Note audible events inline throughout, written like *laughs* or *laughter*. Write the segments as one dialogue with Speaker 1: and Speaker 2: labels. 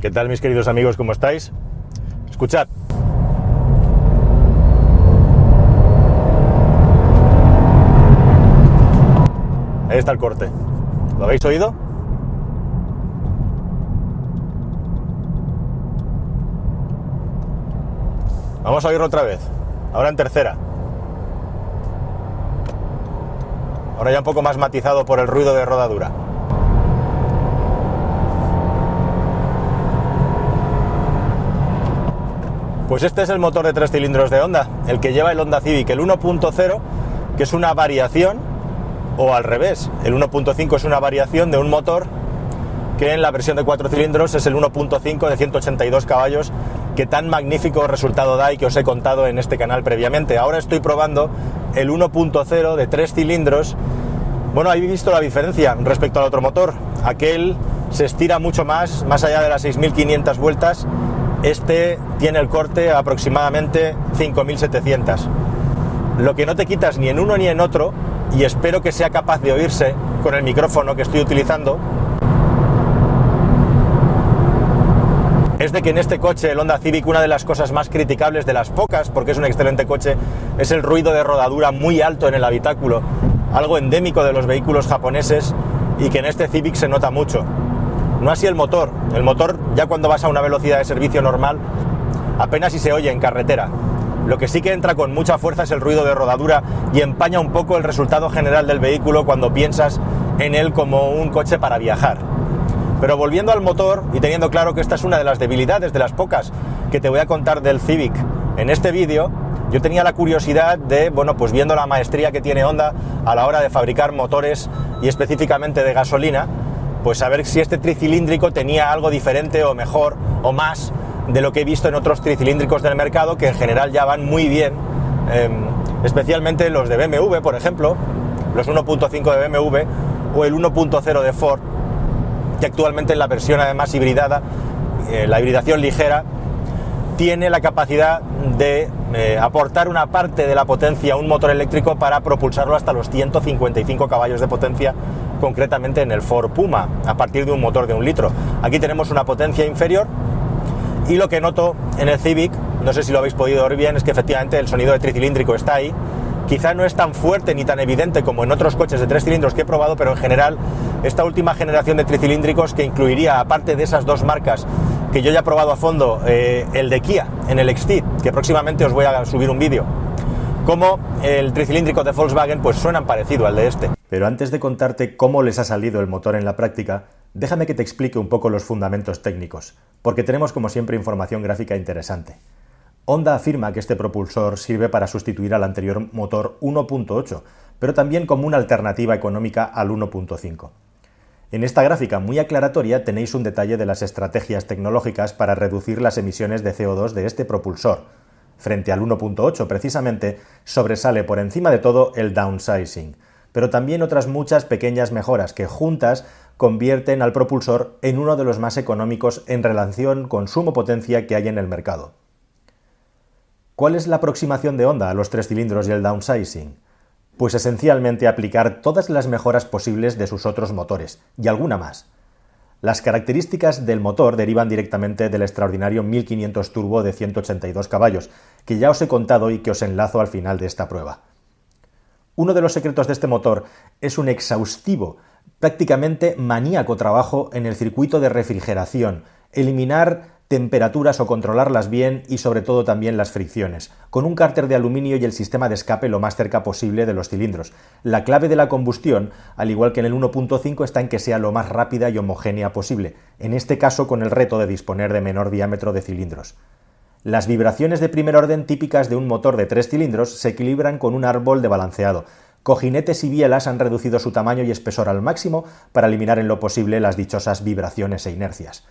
Speaker 1: ¿Qué tal mis queridos amigos? ¿Cómo estáis? Escuchad. Ahí está el corte. ¿Lo habéis oído? Vamos a oírlo otra vez. Ahora en tercera. Ahora ya un poco más matizado por el ruido de rodadura. Pues este es el motor de tres cilindros de Honda, el que lleva el Honda Civic, el 1.0, que es una variación, o al revés, el 1.5 es una variación de un motor que en la versión de cuatro cilindros es el 1.5 de 182 caballos, que tan magnífico resultado da y que os he contado en este canal previamente. Ahora estoy probando el 1.0 de tres cilindros. Bueno, habéis visto la diferencia respecto al otro motor. Aquel se estira mucho más, más allá de las 6.500 vueltas este tiene el corte aproximadamente 5700. Lo que no te quitas ni en uno ni en otro, y espero que sea capaz de oírse con el micrófono que estoy utilizando, es de que en este coche, el Honda Civic, una de las cosas más criticables de las pocas, porque es un excelente coche, es el ruido de rodadura muy alto en el habitáculo, algo endémico de los vehículos japoneses y que en este Civic se nota mucho. No así el motor. El motor, ya cuando vas a una velocidad de servicio normal, apenas si se oye en carretera. Lo que sí que entra con mucha fuerza es el ruido de rodadura y empaña un poco el resultado general del vehículo cuando piensas en él como un coche para viajar. Pero volviendo al motor y teniendo claro que esta es una de las debilidades de las pocas que te voy a contar del Civic en este vídeo, yo tenía la curiosidad de, bueno, pues viendo la maestría que tiene Honda a la hora de fabricar motores y específicamente de gasolina, pues a ver si este tricilíndrico tenía algo diferente o mejor o más de lo que he visto en otros tricilíndricos del mercado que en general ya van muy bien, em, especialmente los de BMW, por ejemplo, los 1.5 de BMW o el 1.0 de Ford, que actualmente en la versión además hibridada, eh, la hibridación ligera, tiene la capacidad de eh, aportar una parte de la potencia a un motor eléctrico para propulsarlo hasta los 155 caballos de potencia concretamente en el Ford Puma, a partir de un motor de un litro. Aquí tenemos una potencia inferior y lo que noto en el Civic, no sé si lo habéis podido oír bien, es que efectivamente el sonido de tricilíndrico está ahí. Quizá no es tan fuerte ni tan evidente como en otros coches de tres cilindros que he probado, pero en general esta última generación de tricilíndricos que incluiría, aparte de esas dos marcas que yo ya he probado a fondo, eh, el de Kia en el XT, que próximamente os voy a subir un vídeo, como el tricilíndrico de Volkswagen, pues suenan parecido al de este. Pero antes de contarte cómo les ha salido el motor en la práctica, déjame que te explique un poco los fundamentos técnicos, porque tenemos como siempre información gráfica interesante. Honda afirma que este propulsor sirve para sustituir al anterior motor 1.8, pero también como una alternativa económica al 1.5. En esta gráfica muy aclaratoria tenéis un detalle de las estrategias tecnológicas para reducir las emisiones de CO2 de este propulsor. Frente al 1.8 precisamente sobresale por encima de todo el downsizing, pero también otras muchas pequeñas mejoras que juntas convierten al propulsor en uno de los más económicos en relación consumo-potencia que hay en el mercado. ¿Cuál es la aproximación de Honda a los tres cilindros y el downsizing? Pues esencialmente aplicar todas las mejoras posibles de sus otros motores, y alguna más. Las características del motor derivan directamente del extraordinario 1500 turbo de 182 caballos, que ya os he contado y que os enlazo al final de esta prueba. Uno de los secretos de este motor es un exhaustivo, prácticamente maníaco trabajo en el circuito de refrigeración, eliminar temperaturas o controlarlas bien y sobre todo también las fricciones, con un cárter de aluminio y el sistema de escape lo más cerca posible de los cilindros. La clave de la combustión, al igual que en el 1.5, está en que sea lo más rápida y homogénea posible, en este caso con el reto de disponer de menor diámetro de cilindros. Las vibraciones de primer orden típicas de un motor de tres cilindros se equilibran con un árbol de balanceado. Cojinetes y bielas han reducido su tamaño y espesor al máximo para eliminar en lo posible las dichosas vibraciones e inercias.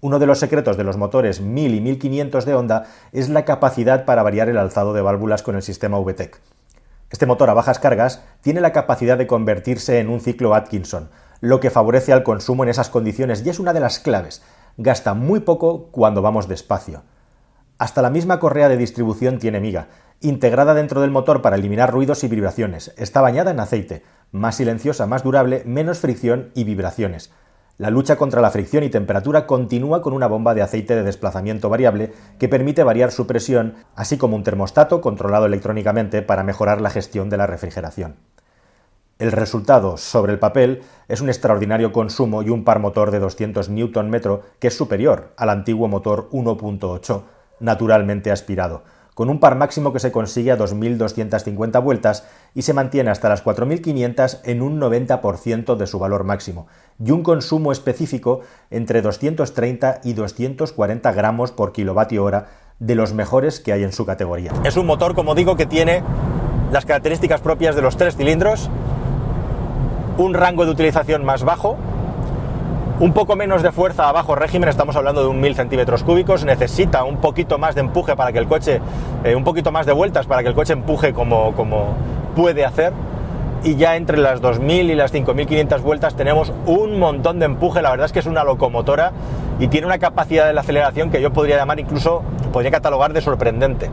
Speaker 1: Uno de los secretos de los motores 1000 y 1500 de Honda es la capacidad para variar el alzado de válvulas con el sistema VTEC. Este motor a bajas cargas tiene la capacidad de convertirse en un ciclo Atkinson, lo que favorece al consumo en esas condiciones y es una de las claves. Gasta muy poco cuando vamos despacio. Hasta la misma correa de distribución tiene miga, integrada dentro del motor para eliminar ruidos y vibraciones. Está bañada en aceite, más silenciosa, más durable, menos fricción y vibraciones. La lucha contra la fricción y temperatura continúa con una bomba de aceite de desplazamiento variable que permite variar su presión, así como un termostato controlado electrónicamente para mejorar la gestión de la refrigeración. El resultado sobre el papel es un extraordinario consumo y un par motor de 200 Nm que es superior al antiguo motor 1.8 naturalmente aspirado, con un par máximo que se consigue a 2.250 vueltas y se mantiene hasta las 4.500 en un 90% de su valor máximo, y un consumo específico entre 230 y 240 gramos por kilovatio hora de los mejores que hay en su categoría. Es un motor, como digo, que tiene las características propias de los tres cilindros, un rango de utilización más bajo, un poco menos de fuerza a bajo régimen, estamos hablando de un 1000 centímetros cúbicos, necesita un poquito más de empuje para que el coche, eh, un poquito más de vueltas para que el coche empuje como, como puede hacer. Y ya entre las 2000 y las 5500 vueltas tenemos un montón de empuje. La verdad es que es una locomotora y tiene una capacidad de la aceleración que yo podría llamar incluso, podría catalogar de sorprendente.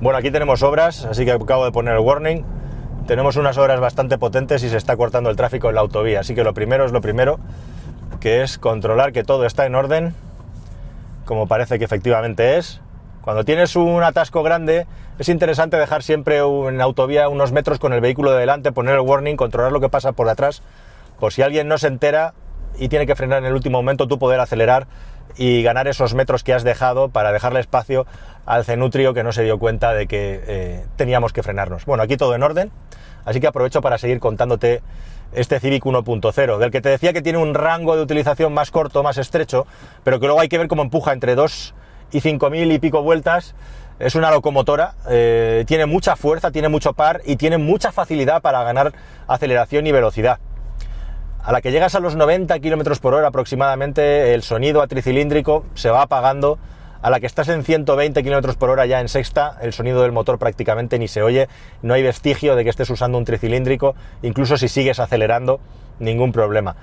Speaker 1: Bueno, aquí tenemos obras, así que acabo de poner el warning tenemos unas horas bastante potentes y se está cortando el tráfico en la autovía. Así que lo primero es lo primero, que es controlar que todo está en orden, como parece que efectivamente es. Cuando tienes un atasco grande, es interesante dejar siempre en autovía unos metros con el vehículo de delante, poner el warning, controlar lo que pasa por atrás, por si alguien no se entera y tiene que frenar en el último momento, tú poder acelerar y ganar esos metros que has dejado para dejarle espacio al cenutrio que no se dio cuenta de que eh, teníamos que frenarnos. Bueno, aquí todo en orden, así que aprovecho para seguir contándote este Civic 1.0, del que te decía que tiene un rango de utilización más corto, más estrecho, pero que luego hay que ver cómo empuja entre 2 y 5.000 y pico vueltas. Es una locomotora, eh, tiene mucha fuerza, tiene mucho par y tiene mucha facilidad para ganar aceleración y velocidad. A la que llegas a los 90 km por hora aproximadamente, el sonido tricilíndrico se va apagando. A la que estás en 120 km por hora ya en sexta, el sonido del motor prácticamente ni se oye, no hay vestigio de que estés usando un tricilíndrico, incluso si sigues acelerando, ningún problema.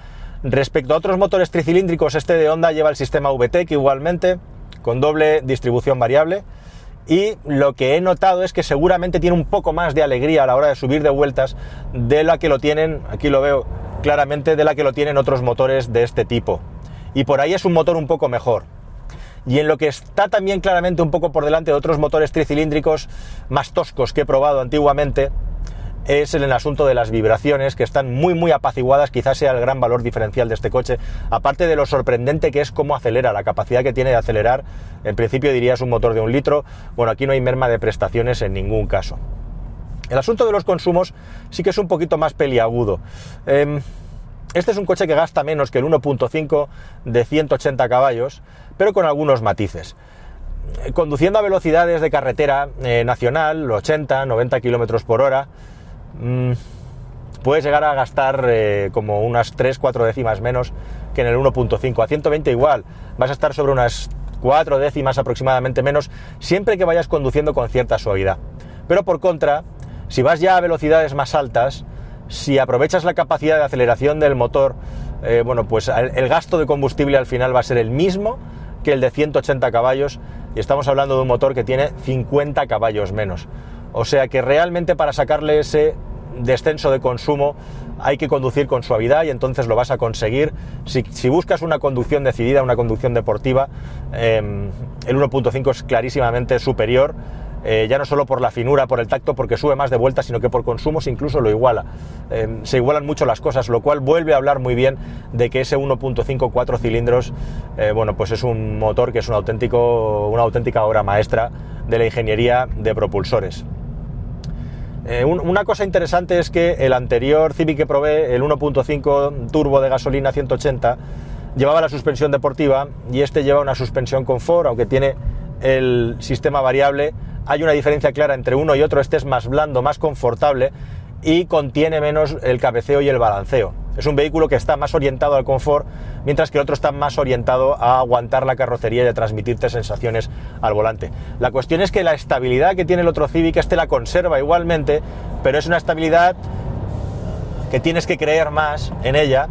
Speaker 1: Respecto a otros motores tricilíndricos, este de Honda lleva el sistema VTEC igualmente, con doble distribución variable, y lo que he notado es que seguramente tiene un poco más de alegría a la hora de subir de vueltas de la que lo tienen, aquí lo veo claramente, de la que lo tienen otros motores de este tipo. Y por ahí es un motor un poco mejor y en lo que está también claramente un poco por delante de otros motores tricilíndricos más toscos que he probado antiguamente, es en el asunto de las vibraciones, que están muy muy apaciguadas, quizás sea el gran valor diferencial de este coche, aparte de lo sorprendente que es cómo acelera, la capacidad que tiene de acelerar, en principio dirías un motor de un litro, bueno, aquí no hay merma de prestaciones en ningún caso. El asunto de los consumos sí que es un poquito más peliagudo. Em, este es un coche que gasta menos que el 1.5 de 180 caballos, pero con algunos matices. Conduciendo a velocidades de carretera eh, nacional, 80, 90 kilómetros por hora, mm, puedes llegar a gastar eh, como unas 3-4 décimas menos que en el 1.5. A 120 igual, vas a estar sobre unas 4 décimas aproximadamente menos, siempre que vayas conduciendo con cierta suavidad. Pero por contra, si vas ya a velocidades más altas, si aprovechas la capacidad de aceleración del motor, bueno, pues el gasto de combustible al final va a ser el mismo que el de 180 caballos y estamos hablando de un motor que tiene 50 caballos menos. O sea que realmente para sacarle ese descenso de consumo hay que conducir con suavidad y entonces lo vas a conseguir. Si, buscas una conducción decidida, una conducción deportiva, em, el 1.5 es clarísimamente superior eh, ya no solo por la finura, por el tacto, porque sube más de vuelta, sino que por consumos incluso lo iguala. Eh, se igualan mucho las cosas, lo cual vuelve a hablar muy bien de que ese 1.5 4 cilindros, eh, bueno, pues es un motor que es un auténtico, una auténtica obra maestra de la ingeniería de propulsores. una cosa interesante es que el anterior Civic que probé, el 1.5 turbo de gasolina 180, llevaba la suspensión deportiva y este lleva una suspensión confort, aunque tiene el sistema variable hay una diferencia clara entre uno y otro, este es más blando, más confortable y contiene menos el cabeceo y el balanceo. Es un vehículo que está más orientado al confort, mientras que el otro está más orientado a aguantar la carrocería y a transmitirte sensaciones al volante. La cuestión es que la estabilidad que tiene el otro Civic, este la conserva igualmente, pero es una estabilidad que tienes que creer más en ella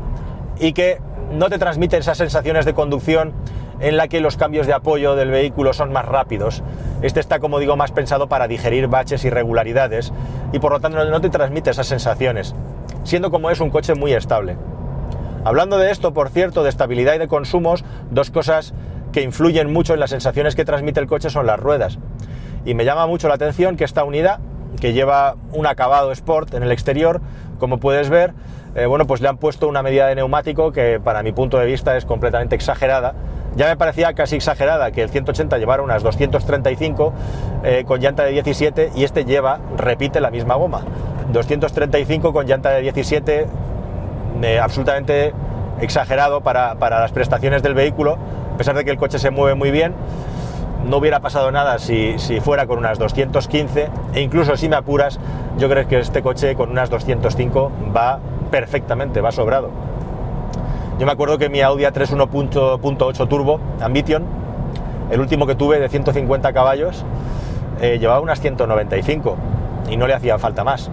Speaker 1: y que no te transmite esas sensaciones de conducción en la que los cambios de apoyo del vehículo son más rápidos. Este está, como digo, más pensado para digerir baches y irregularidades y por lo tanto no te transmite esas sensaciones, siendo como es un coche muy estable. Hablando de esto, por cierto, de estabilidad y de consumos, dos cosas que influyen mucho en las sensaciones que transmite el coche son las ruedas. Y me llama mucho la atención que esta unidad, que lleva un acabado Sport en el exterior, como puedes ver, eh, bueno, pues le han puesto una medida de neumático que para mi punto de vista es completamente exagerada. Ya me parecía casi exagerada que el 180 llevara unas 235 eh, con llanta de 17 y este lleva, repite la misma goma. 235 con llanta de 17, eh, absolutamente exagerado para, para las prestaciones del vehículo, a pesar de que el coche se mueve muy bien no hubiera pasado nada si, fuera con unas 215 e incluso si me apuras, yo creo que este coche con unas 205 va perfectamente, va sobrado. Yo me acuerdo que mi Audi A3 1.8 Turbo Ambition, el último que tuve de 150 caballos, eh, llevaba unas 195 y no le hacía falta más.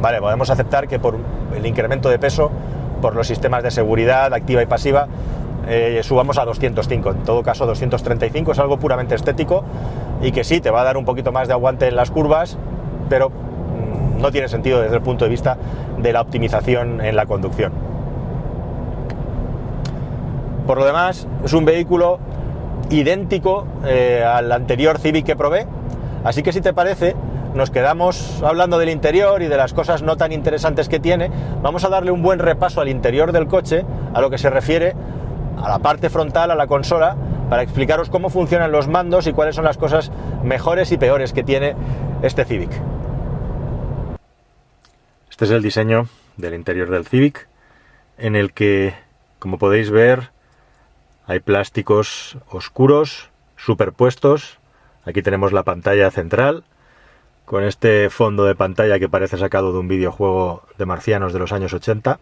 Speaker 1: Vale, podemos aceptar que por el incremento de peso, por los sistemas de seguridad activa y pasiva, eh, subamos a 205. En todo caso, 235 es algo puramente estético y que sí, te va a dar un poquito más de aguante en las curvas, pero mm, no tiene sentido desde el punto de vista de la optimización en la conducción. Por lo demás, es un vehículo idéntico eh, al anterior Civic que probé, así que si te parece, nos quedamos hablando del interior y de las cosas no tan interesantes que tiene, vamos a darle un buen repaso al interior del coche, a lo que se refiere a la parte frontal, a la consola, para explicaros cómo funcionan los mandos y cuáles son las cosas mejores y peores que tiene este Civic. Este es el diseño del interior del Civic, en el que, como podéis ver, hay plásticos oscuros superpuestos. Aquí tenemos la pantalla central, con este fondo de pantalla que parece sacado de un videojuego de marcianos de los años 80.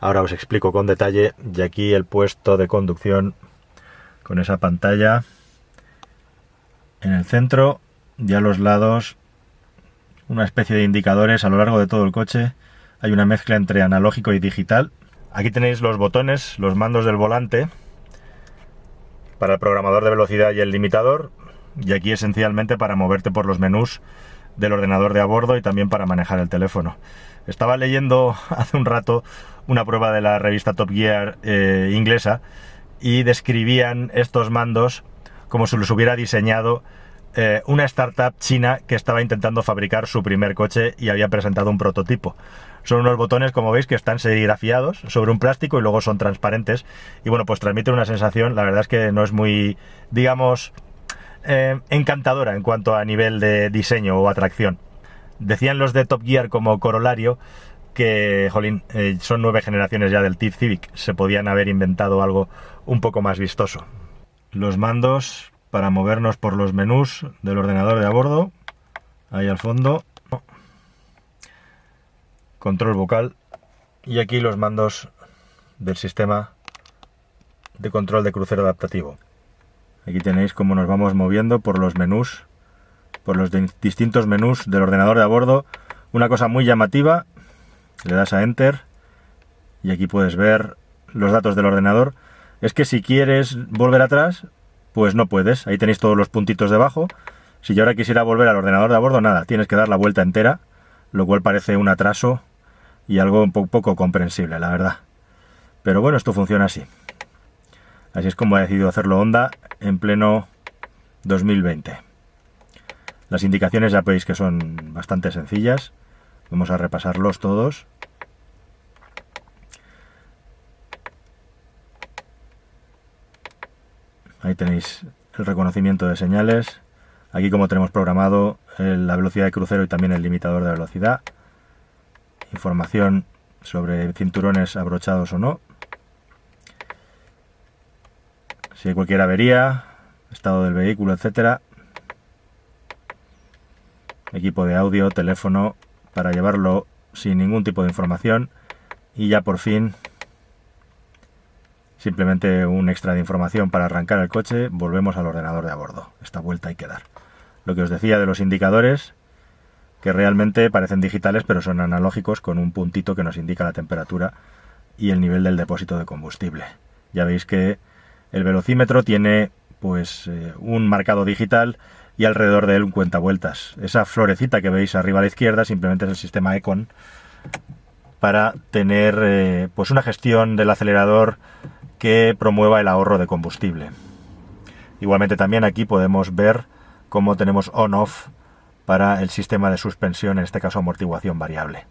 Speaker 1: Ahora os explico con detalle y aquí el puesto de conducción con esa pantalla en el centro y a los lados una especie de indicadores a lo largo de todo el coche. Hay una mezcla entre analógico y digital. Aquí tenéis los botones, los mandos del volante para el programador de velocidad y el limitador y aquí esencialmente para moverte por los menús del ordenador de a bordo y también para manejar el teléfono. Estaba leyendo *laughs* hace un rato una prueba de la revista Top Gear eh, inglesa y describían estos mandos como si los hubiera diseñado eh, una startup china que estaba intentando fabricar su primer coche y había presentado un prototipo. Son unos botones, como veis, que están serigrafiados sobre un plástico y luego son transparentes. Y bueno, pues transmiten una sensación, la verdad es que no es muy, digamos, eh, encantadora en cuanto a nivel de diseño o atracción. Decían los de Top Gear como corolario que, jolín, eh, son nueve generaciones ya del TIF Civic, se podían haber inventado algo un poco más vistoso. Los mandos para movernos por los menús del ordenador de a bordo, ahí al fondo, control vocal y aquí los mandos del sistema de control de crucero adaptativo. Aquí tenéis cómo nos vamos moviendo por los menús por los distintos menús del ordenador de a bordo. Una cosa muy llamativa, le das a Enter y aquí puedes ver los datos del ordenador. Es que si quieres volver atrás, pues no puedes. Ahí tenéis todos los puntitos debajo. Si yo ahora quisiera volver al ordenador de a bordo, nada, tienes que dar la vuelta entera, lo cual parece un atraso y algo un poco comprensible, la verdad. Pero bueno, esto funciona así. Así es como ha decidido hacerlo Honda en pleno 2020. Las indicaciones ya veis que son bastante sencillas. Vamos a repasarlos todos. Ahí tenéis el reconocimiento de señales. Aquí como tenemos programado la velocidad de crucero y también el limitador de velocidad. Información sobre cinturones abrochados o no. Si hay cualquier avería, estado del vehículo, etcétera equipo de audio, teléfono, para llevarlo sin ningún tipo de información y ya por fin simplemente un extra de información para arrancar el coche, volvemos al ordenador de a bordo. Esta vuelta hay que dar. Lo que os decía de los indicadores, que realmente parecen digitales pero son analógicos con un puntito que nos indica la temperatura y el nivel del depósito de combustible. Ya veis que el velocímetro tiene pues eh, un marcado digital y alrededor de él un cuenta vueltas. Esa florecita que veis arriba a la izquierda simplemente es el sistema Econ para tener eh, pues una gestión del acelerador que promueva el ahorro de combustible. Igualmente también aquí podemos ver cómo tenemos on-off para el sistema de suspensión, en este caso amortiguación variable.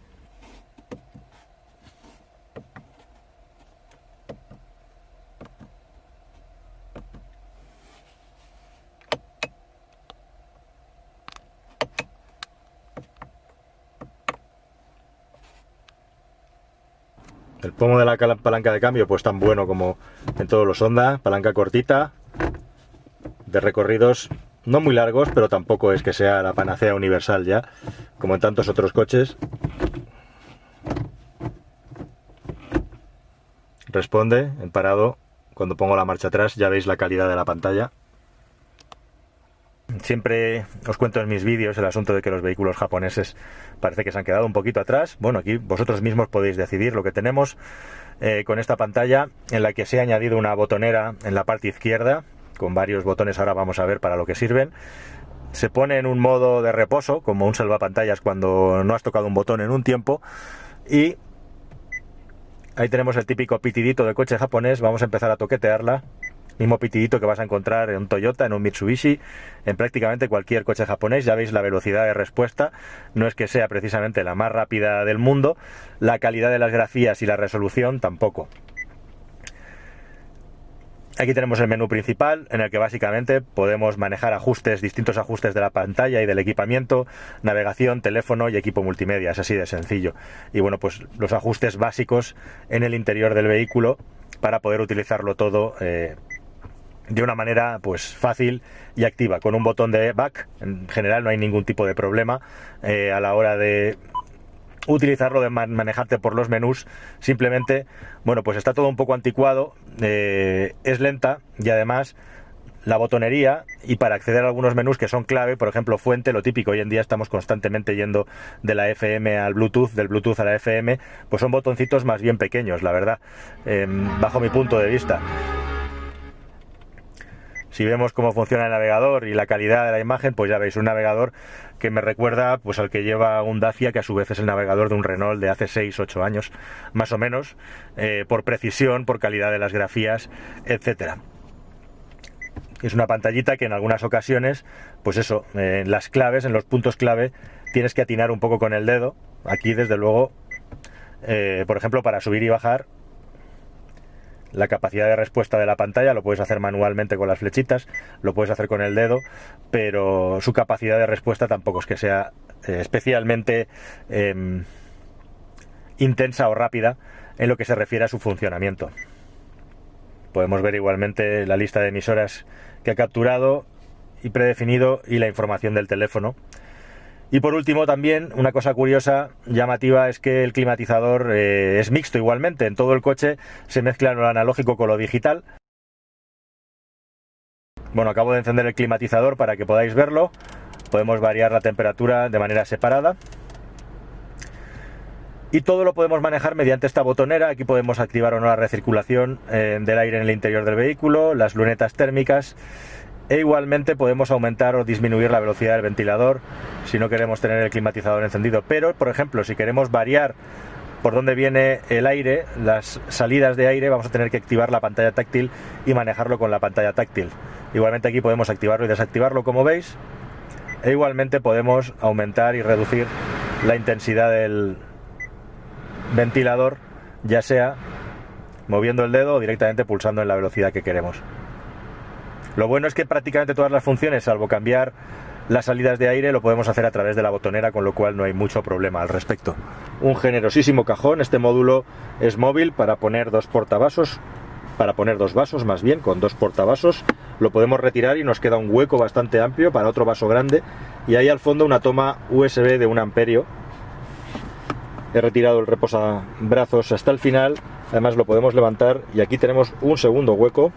Speaker 1: El pomo de la palanca de cambio, pues tan bueno como en todos los Honda, palanca cortita, de recorridos no muy largos, pero tampoco es que sea la panacea universal ya, como en tantos otros coches. Responde en parado, cuando pongo la marcha atrás ya veis la calidad de la pantalla. Siempre os cuento en mis vídeos el asunto de que los vehículos japoneses parece que se han quedado un poquito atrás. Bueno, aquí vosotros mismos podéis decidir lo que tenemos eh, con esta pantalla en la que se ha añadido una botonera en la parte izquierda con varios botones, ahora vamos a ver para lo que sirven. Se pone en un modo de reposo, como un salvapantallas cuando no has tocado un botón en un tiempo. Y ahí tenemos el típico pitidito de coche japonés, vamos a empezar a toquetearla. Mismo pitidito que vas a encontrar en un Toyota, en un Mitsubishi, en prácticamente cualquier coche japonés. Ya veis la velocidad de respuesta. No es que sea precisamente la más rápida del mundo. La calidad de las grafías y la resolución tampoco. Aquí tenemos el menú principal en el que básicamente podemos manejar ajustes, distintos ajustes de la pantalla y del equipamiento, navegación, teléfono y equipo multimedia, es así de sencillo. Y bueno, pues los ajustes básicos en el interior del vehículo para poder utilizarlo todo eh, de una manera pues fácil y activa. Con un botón de back, en general no hay ningún tipo de problema eh, a la hora de utilizarlo de manejarte por los menús simplemente bueno pues está todo un poco anticuado eh, es lenta y además la botonería y para acceder a algunos menús que son clave, por ejemplo, fuente, lo típico, hoy en día estamos constantemente yendo de la FM al Bluetooth, del Bluetooth a la FM, pues son botoncitos más bien pequeños, la verdad, em, bajo mi punto de vista. Si vemos cómo funciona el navegador y la calidad de la imagen, pues ya veis un navegador que me recuerda pues al que lleva un Dacia, que a su vez es el navegador de un Renault de hace 6-8 años, más o menos, eh, por precisión, por calidad de las grafías, etcétera. Es una pantallita que en algunas ocasiones, pues eso, en las claves, en los puntos clave, tienes que atinar un poco con el dedo. Aquí, desde luego, eh, por ejemplo, para subir y bajar, la capacidad de respuesta de la pantalla, lo puedes hacer manualmente con las flechitas, lo puedes hacer con el dedo, pero su capacidad de respuesta tampoco es que sea eh, especialmente em, intensa o rápida en lo que se refiere a su funcionamiento. Podemos ver igualmente la lista de emisoras que ha capturado y predefinido y la información del teléfono. Y por último también, una cosa curiosa, llamativa, es que el climatizador eh, es mixto igualmente. En todo el coche se mezcla lo analógico con lo digital. Bueno, acabo de encender el climatizador para que podáis verlo. Podemos variar la temperatura de manera separada. Y todo lo podemos manejar mediante esta botonera. Aquí podemos activar o no la recirculación eh, del aire en el interior del vehículo, las lunetas térmicas e igualmente podemos aumentar o disminuir la velocidad del ventilador si no queremos tener el climatizador encendido. Pero, por ejemplo, si queremos variar por dónde viene el aire, las salidas de aire, vamos a tener que activar la pantalla táctil y manejarlo con la pantalla táctil. Igualmente aquí podemos activarlo y desactivarlo como veis. E igualmente podemos aumentar y reducir la intensidad del ventilador, ya sea moviendo el dedo o directamente pulsando en la velocidad que queremos. Lo bueno es que prácticamente todas las funciones, salvo cambiar las salidas de aire, lo podemos hacer a través de la botonera, con lo cual no hay mucho problema al respecto. Un generosísimo cajón, este módulo es móvil para poner dos portavasos, para poner dos vasos más bien, con dos portavasos. Lo podemos retirar y nos queda un hueco bastante amplio para otro vaso grande. Y ahí al fondo una toma USB de un amperio. He retirado el reposabrazos hasta el final. Además lo podemos levantar y aquí tenemos un segundo hueco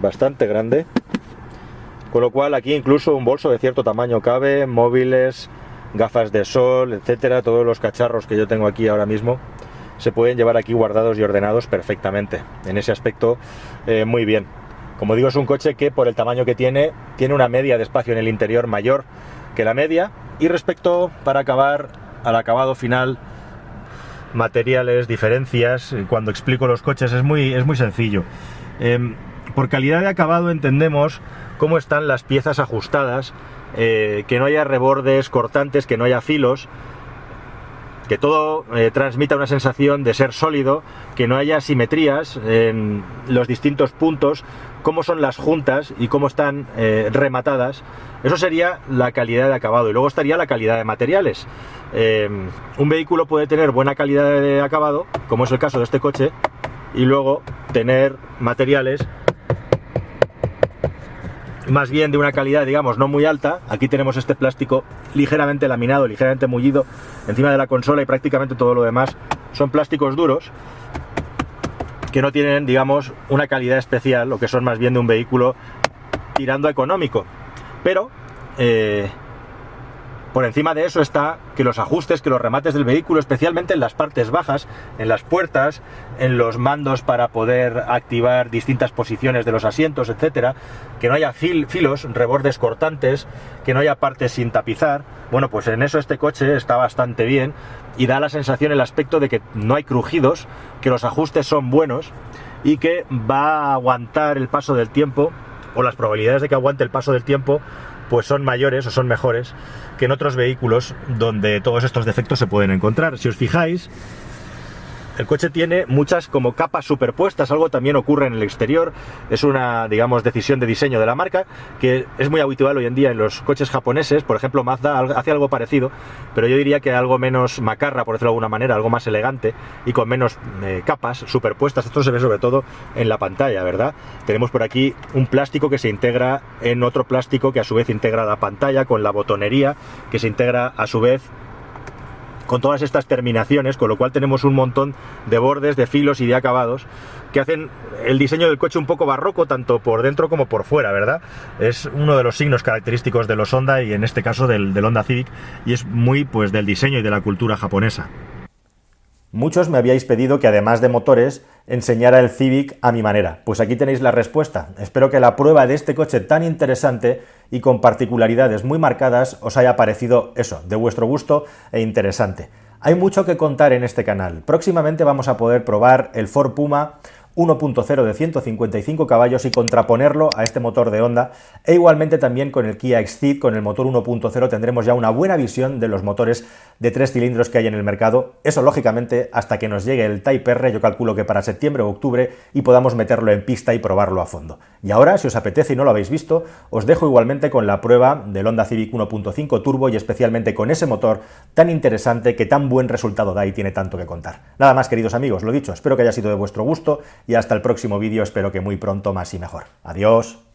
Speaker 1: bastante grande. Con lo cual aquí incluso un bolso de cierto tamaño cabe, móviles, gafas de sol, etcétera, todos los cacharros que yo tengo aquí ahora mismo se pueden llevar aquí guardados y ordenados perfectamente. En ese aspecto, eh, muy bien. Como digo, es un coche que por el tamaño que tiene, tiene una media de espacio en el interior mayor que la media. Y respecto, para acabar, al acabado final, materiales, diferencias, cuando explico los coches, es muy, es muy sencillo. Em, por calidad de acabado entendemos cómo están las piezas ajustadas, eh, que no haya rebordes cortantes, que no haya filos, que todo eh, transmita una sensación de ser sólido, que no haya simetrías en los distintos puntos, cómo son las juntas y cómo están eh, rematadas. Eso sería la calidad de acabado. Y luego estaría la calidad de materiales. un vehículo puede tener buena calidad de acabado, como es el caso de este coche, y luego tener materiales más bien de una calidad, digamos, no muy alta. Aquí tenemos este plástico ligeramente laminado, ligeramente mullido encima de la consola y prácticamente todo lo demás son plásticos duros que no tienen, digamos, una calidad especial, lo que son más bien de un vehículo tirando económico. Pero eh, por encima de eso está que los ajustes, que los remates del vehículo, especialmente en las partes bajas, en las puertas, en los mandos para poder activar distintas posiciones de los asientos, etcétera, que no haya filos, rebordes cortantes, que no haya partes sin tapizar. Bueno, pues en eso este coche está bastante bien y da la sensación, el aspecto de que no hay crujidos, que los ajustes son buenos y que va a aguantar el paso del tiempo o las probabilidades de que aguante el paso del tiempo pues son mayores o son mejores que en otros vehículos donde todos estos defectos se pueden encontrar. Si os fijáis, el coche tiene muchas como capas superpuestas, algo también ocurre en el exterior, es una, digamos, decisión de diseño de la marca, que es muy habitual hoy en día en los coches japoneses, por ejemplo Mazda hace algo parecido, pero yo diría que algo menos macarra, por decirlo de alguna manera, algo más elegante y con menos eh, capas superpuestas, esto se ve sobre todo en la pantalla, ¿verdad? Tenemos por aquí un plástico que se integra en otro plástico que a su vez integra la pantalla con la botonería, que se integra a su vez con todas estas terminaciones, con lo cual tenemos un montón de bordes, de filos y de acabados que hacen el diseño del coche un poco barroco, tanto por dentro como por fuera, ¿verdad? Es uno de los signos característicos de los Honda y en este caso del, del Honda Civic y es muy pues del diseño y de la cultura japonesa. Muchos me habíais pedido que además de motores enseñara el Civic a mi manera. Pues aquí tenéis la respuesta. Espero que la prueba de este coche tan interesante y con particularidades muy marcadas os haya parecido eso, de vuestro gusto e interesante. Hay mucho que contar en este canal. Próximamente vamos a poder probar el Ford Puma 1.0 de 155 caballos y contraponerlo a este motor de Honda e igualmente también con el Kia Exceed con el motor 1.0 tendremos ya una buena visión de los motores de tres cilindros que hay en el mercado. Eso lógicamente hasta que nos llegue el Type R, yo calculo que para septiembre o octubre y podamos meterlo en pista y probarlo a fondo. Y ahora, si os apetece y no lo habéis visto, os dejo igualmente con la prueba del Honda Civic 1.5 Turbo y especialmente con ese motor tan interesante que tan buen resultado da y tiene tanto que contar. Nada más queridos amigos, lo dicho, espero que haya sido de vuestro gusto y hasta el próximo vídeo, espero que muy pronto más y mejor. Adiós.